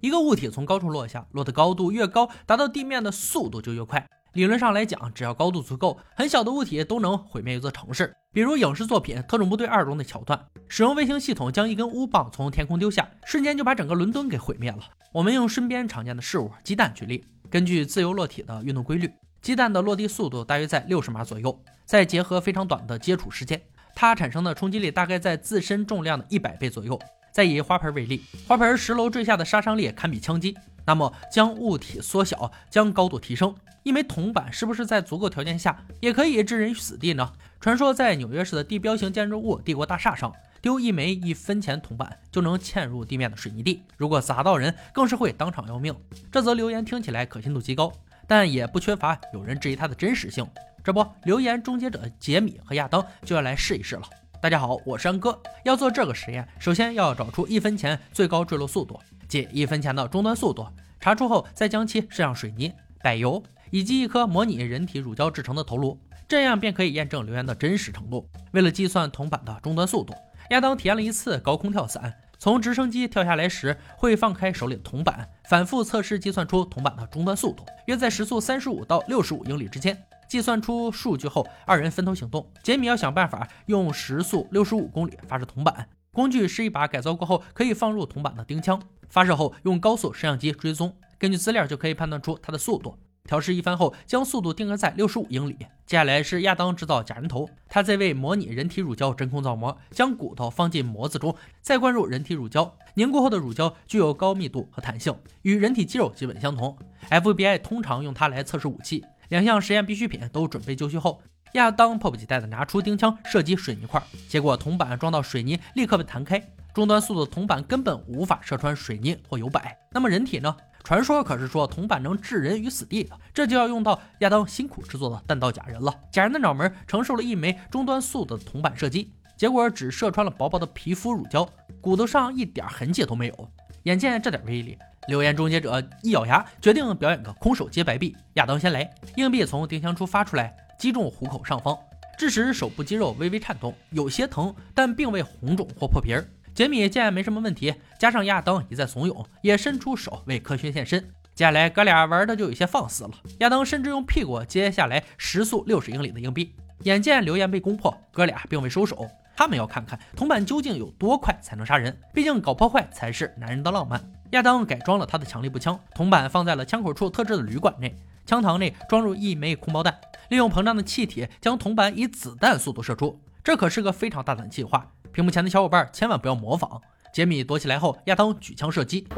一个物体从高处落下，落的高度越高，达到地面的速度就越快。理论上来讲，只要高度足够，很小的物体都能毁灭一座城市。比如影视作品《特种部队二》中的桥段，使用卫星系统将一根乌棒从天空丢下，瞬间就把整个伦敦给毁灭了。我们用身边常见的事物鸡蛋举例，根据自由落体的运动规律，鸡蛋的落地速度大约在六十码左右，再结合非常短的接触时间，它产生的冲击力大概在自身重量的一百倍左右。再以花盆为例，花盆十楼坠下的杀伤力堪比枪击。那么将物体缩小，将高度提升，一枚铜板是不是在足够条件下也可以置人于死地呢？传说在纽约市的地标型建筑物帝国大厦上，丢一枚一分钱铜板就能嵌入地面的水泥地，如果砸到人，更是会当场要命。这则留言听起来可信度极高，但也不缺乏有人质疑它的真实性。这不，留言终结者杰米和亚当就要来试一试了。大家好，我是安哥。要做这个实验，首先要找出一分钱最高坠落速度，即一分钱的终端速度。查出后，再将其施上水泥、柏油以及一颗模拟人体乳胶制成的头颅，这样便可以验证留言的真实程度。为了计算铜板的终端速度，亚当体验了一次高空跳伞。从直升机跳下来时，会放开手里的铜板，反复测试，计算出铜板的终端速度，约在时速三十五到六十五英里之间。计算出数据后，二人分头行动。杰米要想办法用时速六十五公里发射铜板，工具是一把改造过后可以放入铜板的钉枪。发射后用高速摄像机追踪，根据资料就可以判断出它的速度。调试一番后，将速度定格在六十五英里。接下来是亚当制造假人头，他在为模拟人体乳胶真空造模，将骨头放进模子中，再灌入人体乳胶。凝固后的乳胶具有高密度和弹性，与人体肌肉基本相同。FBI 通常用它来测试武器。两项实验必需品都准备就绪后，亚当迫不及待地拿出钉枪射击水泥块，结果铜板撞到水泥立刻被弹开，终端速度的铜板根本无法射穿水泥或油柏。那么人体呢？传说可是说铜板能置人于死地的，这就要用到亚当辛苦制作的弹道假人了。假人的脑门承受了一枚终端速的铜板射击，结果只射穿了薄薄的皮肤乳胶，骨头上一点痕迹都没有。眼见这点威力。留言终结者一咬牙，决定表演个空手接白币。亚当先来，硬币从丁香处发出来，击中虎口上方，致使手部肌肉微微颤动，有些疼，但并未红肿或破皮儿。杰米见没什么问题，加上亚当一再怂恿，也伸出手为科学献身。接下来哥俩玩的就有些放肆了，亚当甚至用屁股接下来时速六十英里的硬币。眼见留言被攻破，哥俩并未收手，他们要看看铜板究竟有多快才能杀人，毕竟搞破坏才是男人的浪漫。亚当改装了他的强力步枪，铜板放在了枪口处特制的铝管内，枪膛内装入一枚空包弹，利用膨胀的气体将铜板以子弹速度射出。这可是个非常大胆的计划，屏幕前的小伙伴千万不要模仿。杰米躲起来后，亚当举枪射击，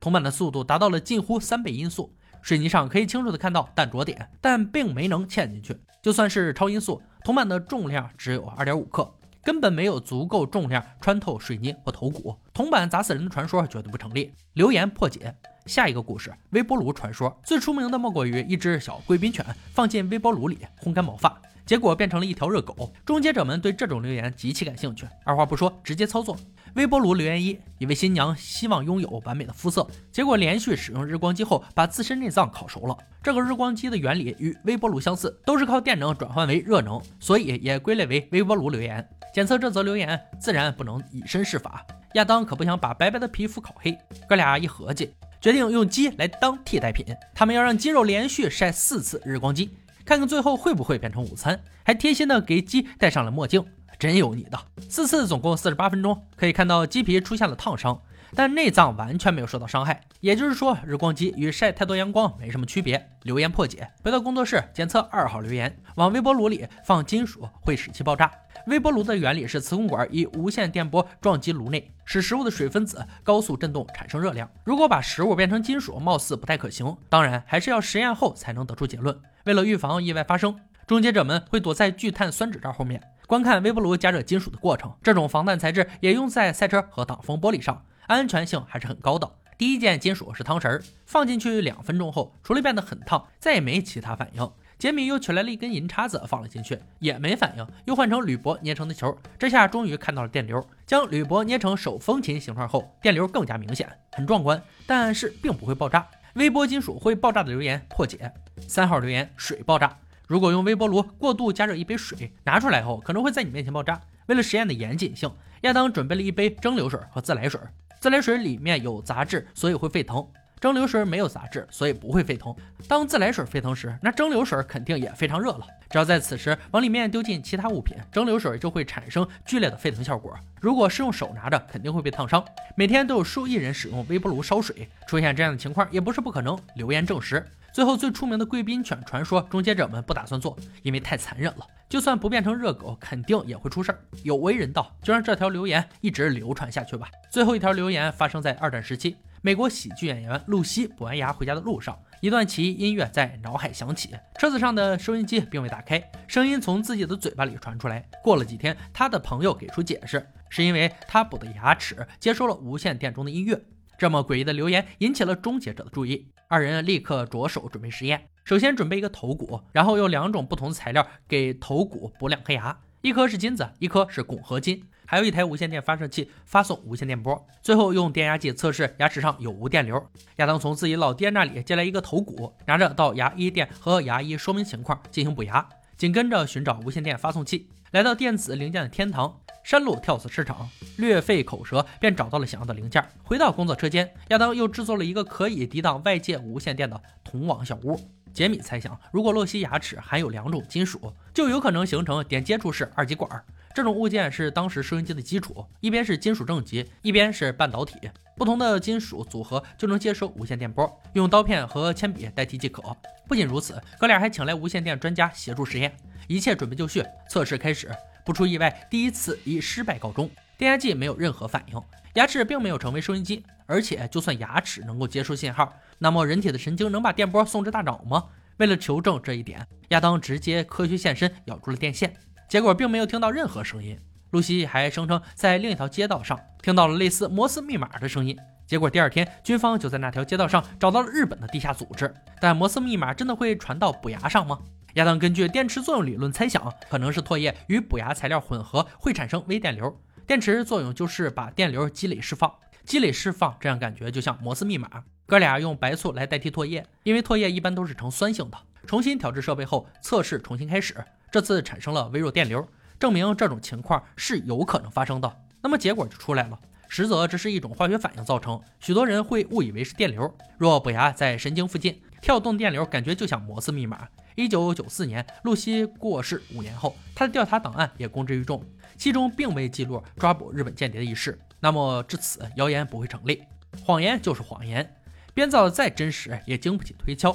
铜板的速度达到了近乎三倍音速，水泥上可以清楚的看到弹着点，但并没能嵌进去。就算是超音速，铜板的重量只有二点五克。根本没有足够重量穿透水泥或头骨，铜板砸死人的传说绝对不成立。留言破解下一个故事：微波炉传说。最出名的莫过于一只小贵宾犬放进微波炉里烘干毛发，结果变成了一条热狗。终结者们对这种留言极其感兴趣，二话不说直接操作。微波炉留言一：一位新娘希望拥有完美的肤色，结果连续使用日光机后把自身内脏烤熟了。这个日光机的原理与微波炉相似，都是靠电能转换为热能，所以也归类为微波炉留言。检测这则留言，自然不能以身试法。亚当可不想把白白的皮肤烤黑，哥俩一合计，决定用鸡来当替代品。他们要让鸡肉连续晒四次日光机，看看最后会不会变成午餐。还贴心的给鸡戴上了墨镜，真有你的！四次总共四十八分钟，可以看到鸡皮出现了烫伤。但内脏完全没有受到伤害，也就是说，日光机与晒太多阳光没什么区别。留言破解，回到工作室检测二号留言，往微波炉里放金属会使其爆炸。微波炉的原理是磁控管以无线电波撞击炉内，使食物的水分子高速振动产生热量。如果把食物变成金属，貌似不太可行。当然，还是要实验后才能得出结论。为了预防意外发生，终结者们会躲在聚碳酸酯罩后面，观看微波炉加热金属的过程。这种防弹材质也用在赛车和挡风玻璃上。安全性还是很高的。第一件金属是汤匙，放进去两分钟后，除了变得很烫，再也没其他反应。杰米又取来了一根银叉子放了进去，也没反应。又换成铝箔捏成的球，这下终于看到了电流。将铝箔捏成手风琴形状后，电流更加明显，很壮观，但是并不会爆炸。微波金属会爆炸的留言破解。三号留言：水爆炸。如果用微波炉过度加热一杯水，拿出来后可能会在你面前爆炸。为了实验的严谨性，亚当准备了一杯蒸馏水和自来水。自来水里面有杂质，所以会沸腾。蒸馏水没有杂质，所以不会沸腾。当自来水沸腾时，那蒸馏水肯定也非常热了。只要在此时往里面丢进其他物品，蒸馏水就会产生剧烈的沸腾效果。如果是用手拿着，肯定会被烫伤。每天都有数亿人使用微波炉烧水，出现这样的情况也不是不可能。留言证实。最后最出名的贵宾犬传说，终结者们不打算做，因为太残忍了。就算不变成热狗，肯定也会出事儿。有违人道，就让这条留言一直流传下去吧。最后一条留言发生在二战时期。美国喜剧演员露西补完牙回家的路上，一段奇异音乐在脑海响起。车子上的收音机并未打开，声音从自己的嘴巴里传出来。过了几天，他的朋友给出解释，是因为他补的牙齿接收了无线电中的音乐。这么诡异的留言引起了终结者的注意，二人立刻着手准备实验。首先准备一个头骨，然后用两种不同的材料给头骨补两颗牙，一颗是金子，一颗是汞合金。还有一台无线电发射器发送无线电波，最后用电压计测试牙齿上有无电流。亚当从自己老爹那里借来一个头骨，拿着到牙医店和牙医说明情况进行补牙，紧跟着寻找无线电发送器，来到电子零件的天堂山路跳蚤市场，略费口舌便找到了想要的零件。回到工作车间，亚当又制作了一个可以抵挡外界无线电的铜网小屋。杰米猜想，如果洛西牙齿含有两种金属，就有可能形成点接触式二极管。这种物件是当时收音机的基础，一边是金属正极，一边是半导体，不同的金属组合就能接收无线电波，用刀片和铅笔代替即可。不仅如此，哥俩还请来无线电专家协助实验，一切准备就绪，测试开始。不出意外，第一次以失败告终，电压计没有任何反应，牙齿并没有成为收音机。而且，就算牙齿能够接收信号，那么人体的神经能把电波送至大脑吗？为了求证这一点，亚当直接科学现身，咬住了电线。结果并没有听到任何声音。露西还声称在另一条街道上听到了类似摩斯密码的声音。结果第二天，军方就在那条街道上找到了日本的地下组织。但摩斯密码真的会传到补牙上吗？亚当根据电池作用理论猜想，可能是唾液与补牙材料混合会产生微电流。电池作用就是把电流积累释放，积累释放，这样感觉就像摩斯密码。哥俩用白醋来代替唾液，因为唾液一般都是呈酸性的。重新调制设备后，测试重新开始。这次产生了微弱电流，证明这种情况是有可能发生的。那么结果就出来了，实则这是一种化学反应造成，许多人会误以为是电流。若补牙在神经附近跳动电流，感觉就像摩斯密码。一九九四年，露西过世五年后，他的调查档案也公之于众，其中并未记录抓捕日本间谍的一事。那么至此，谣言不会成立，谎言就是谎言，编造的再真实也经不起推敲。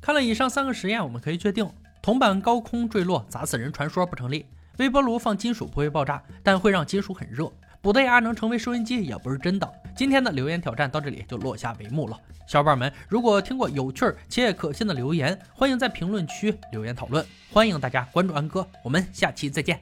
看了以上三个实验，我们可以确定。铜板高空坠落砸死人传说不成立，微波炉放金属不会爆炸，但会让金属很热。补的牙能成为收音机也不是真的。今天的留言挑战到这里就落下帷幕了。小伙伴们，如果听过有趣且可信的留言，欢迎在评论区留言讨论。欢迎大家关注安哥，我们下期再见。